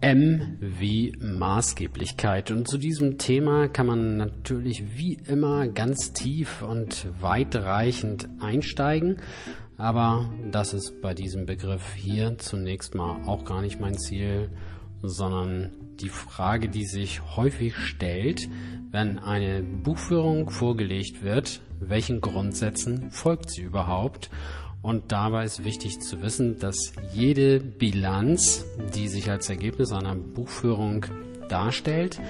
M wie Maßgeblichkeit. Und zu diesem Thema kann man natürlich wie immer ganz tief und weitreichend einsteigen. Aber das ist bei diesem Begriff hier zunächst mal auch gar nicht mein Ziel, sondern die Frage, die sich häufig stellt, wenn eine Buchführung vorgelegt wird, welchen Grundsätzen folgt sie überhaupt? Und dabei ist wichtig zu wissen, dass jede Bilanz, die sich als Ergebnis einer Buchführung darstellt,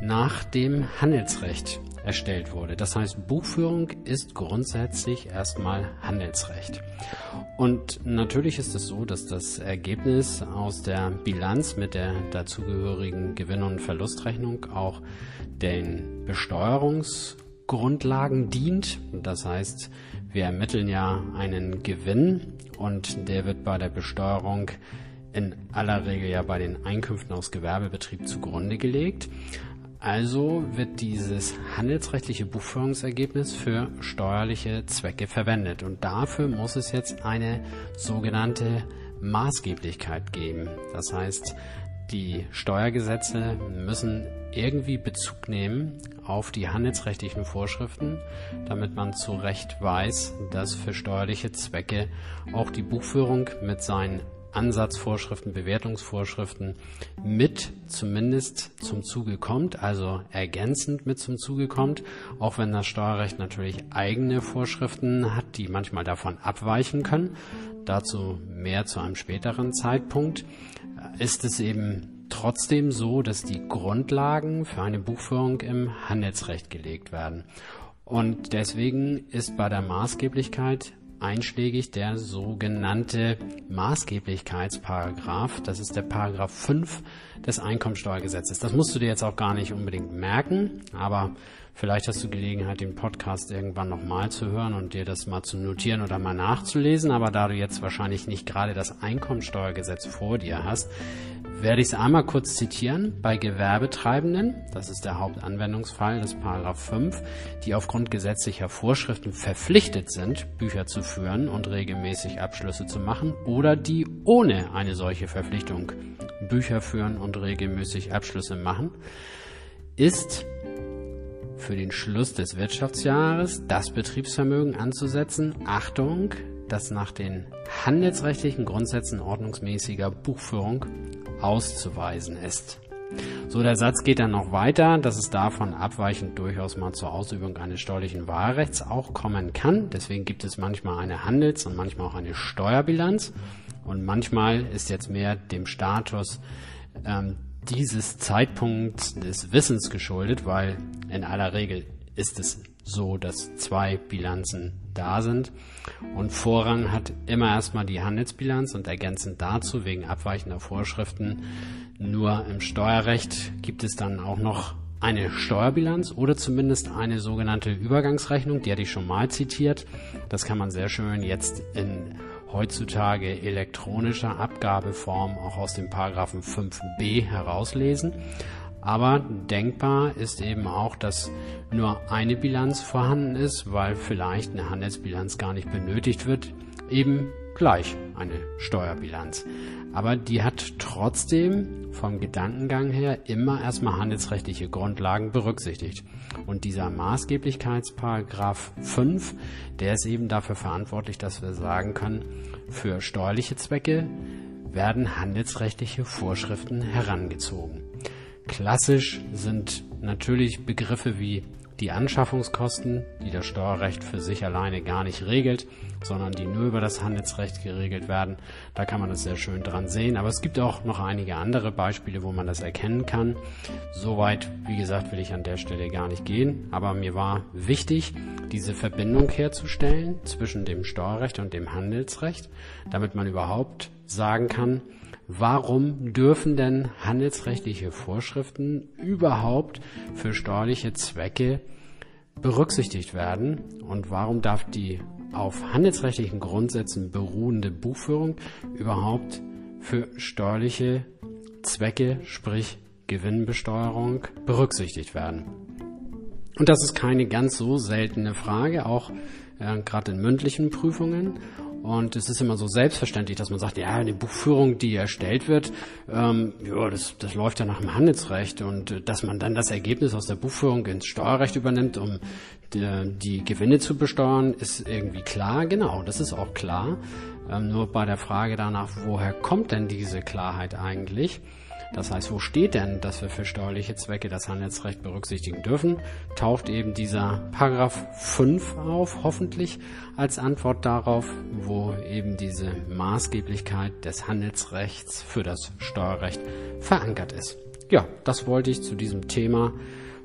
nach dem Handelsrecht erstellt wurde. Das heißt, Buchführung ist grundsätzlich erstmal Handelsrecht. Und natürlich ist es so, dass das Ergebnis aus der Bilanz mit der dazugehörigen Gewinn- und Verlustrechnung auch den Besteuerungsgrundlagen dient. Das heißt, wir ermitteln ja einen Gewinn und der wird bei der Besteuerung in aller Regel ja bei den Einkünften aus Gewerbebetrieb zugrunde gelegt. Also wird dieses handelsrechtliche Buchführungsergebnis für steuerliche Zwecke verwendet und dafür muss es jetzt eine sogenannte Maßgeblichkeit geben. Das heißt, die Steuergesetze müssen irgendwie Bezug nehmen auf die handelsrechtlichen Vorschriften, damit man zu Recht weiß, dass für steuerliche Zwecke auch die Buchführung mit seinen Ansatzvorschriften, Bewertungsvorschriften mit zumindest zum Zuge kommt, also ergänzend mit zum Zuge kommt, auch wenn das Steuerrecht natürlich eigene Vorschriften hat, die manchmal davon abweichen können. Dazu mehr zu einem späteren Zeitpunkt. Ist es eben trotzdem so, dass die Grundlagen für eine Buchführung im Handelsrecht gelegt werden. Und deswegen ist bei der Maßgeblichkeit einschlägig der sogenannte Maßgeblichkeitsparagraph. Das ist der Paragraph 5 des Einkommensteuergesetzes. Das musst du dir jetzt auch gar nicht unbedingt merken, aber vielleicht hast du Gelegenheit, den Podcast irgendwann nochmal zu hören und dir das mal zu notieren oder mal nachzulesen. Aber da du jetzt wahrscheinlich nicht gerade das Einkommensteuergesetz vor dir hast, werde ich es einmal kurz zitieren. Bei Gewerbetreibenden, das ist der Hauptanwendungsfall des Paragraph 5, die aufgrund gesetzlicher Vorschriften verpflichtet sind, Bücher zu führen und regelmäßig Abschlüsse zu machen oder die ohne eine solche Verpflichtung Bücher führen und regelmäßig Abschlüsse machen, ist für den Schluss des Wirtschaftsjahres das Betriebsvermögen anzusetzen. Achtung, das nach den handelsrechtlichen Grundsätzen ordnungsmäßiger Buchführung auszuweisen ist. So, der Satz geht dann noch weiter, dass es davon abweichend durchaus mal zur Ausübung eines steuerlichen Wahlrechts auch kommen kann. Deswegen gibt es manchmal eine Handels- und manchmal auch eine Steuerbilanz. Und manchmal ist jetzt mehr dem Status ähm, dieses Zeitpunkts des Wissens geschuldet, weil in aller Regel ist es so, dass zwei Bilanzen da sind. Und Vorrang hat immer erstmal die Handelsbilanz und ergänzend dazu wegen abweichender Vorschriften nur im Steuerrecht gibt es dann auch noch eine Steuerbilanz oder zumindest eine sogenannte Übergangsrechnung, die hatte ich schon mal zitiert. Das kann man sehr schön jetzt in heutzutage elektronischer Abgabeform auch aus dem Paragraphen 5b herauslesen. Aber denkbar ist eben auch, dass nur eine Bilanz vorhanden ist, weil vielleicht eine Handelsbilanz gar nicht benötigt wird. Eben gleich eine Steuerbilanz. Aber die hat trotzdem vom Gedankengang her immer erstmal handelsrechtliche Grundlagen berücksichtigt. Und dieser Maßgeblichkeitsparagraph 5, der ist eben dafür verantwortlich, dass wir sagen können, für steuerliche Zwecke werden handelsrechtliche Vorschriften herangezogen. Klassisch sind natürlich Begriffe wie die Anschaffungskosten, die das Steuerrecht für sich alleine gar nicht regelt, sondern die nur über das Handelsrecht geregelt werden. Da kann man das sehr schön dran sehen. Aber es gibt auch noch einige andere Beispiele, wo man das erkennen kann. Soweit, wie gesagt, will ich an der Stelle gar nicht gehen. Aber mir war wichtig, diese Verbindung herzustellen zwischen dem Steuerrecht und dem Handelsrecht, damit man überhaupt sagen kann, warum dürfen denn handelsrechtliche Vorschriften überhaupt für steuerliche Zwecke berücksichtigt werden und warum darf die auf handelsrechtlichen Grundsätzen beruhende Buchführung überhaupt für steuerliche Zwecke, sprich Gewinnbesteuerung, berücksichtigt werden. Und das ist keine ganz so seltene Frage, auch äh, gerade in mündlichen Prüfungen. Und es ist immer so selbstverständlich, dass man sagt, ja, eine Buchführung, die erstellt wird, ähm, ja, das, das läuft ja nach dem Handelsrecht und äh, dass man dann das Ergebnis aus der Buchführung ins Steuerrecht übernimmt, um die, die Gewinne zu besteuern, ist irgendwie klar. Genau, das ist auch klar. Ähm, nur bei der Frage danach, woher kommt denn diese Klarheit eigentlich? Das heißt, wo steht denn, dass wir für steuerliche Zwecke das Handelsrecht berücksichtigen dürfen? Taucht eben dieser Paragraph 5 auf, hoffentlich als Antwort darauf, wo eben diese Maßgeblichkeit des Handelsrechts für das Steuerrecht verankert ist. Ja, das wollte ich zu diesem Thema,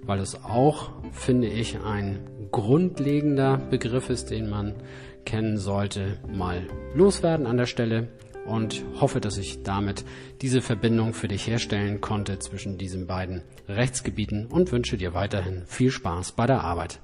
weil es auch, finde ich, ein grundlegender Begriff ist, den man kennen sollte, mal loswerden an der Stelle und hoffe, dass ich damit diese Verbindung für dich herstellen konnte zwischen diesen beiden Rechtsgebieten und wünsche dir weiterhin viel Spaß bei der Arbeit.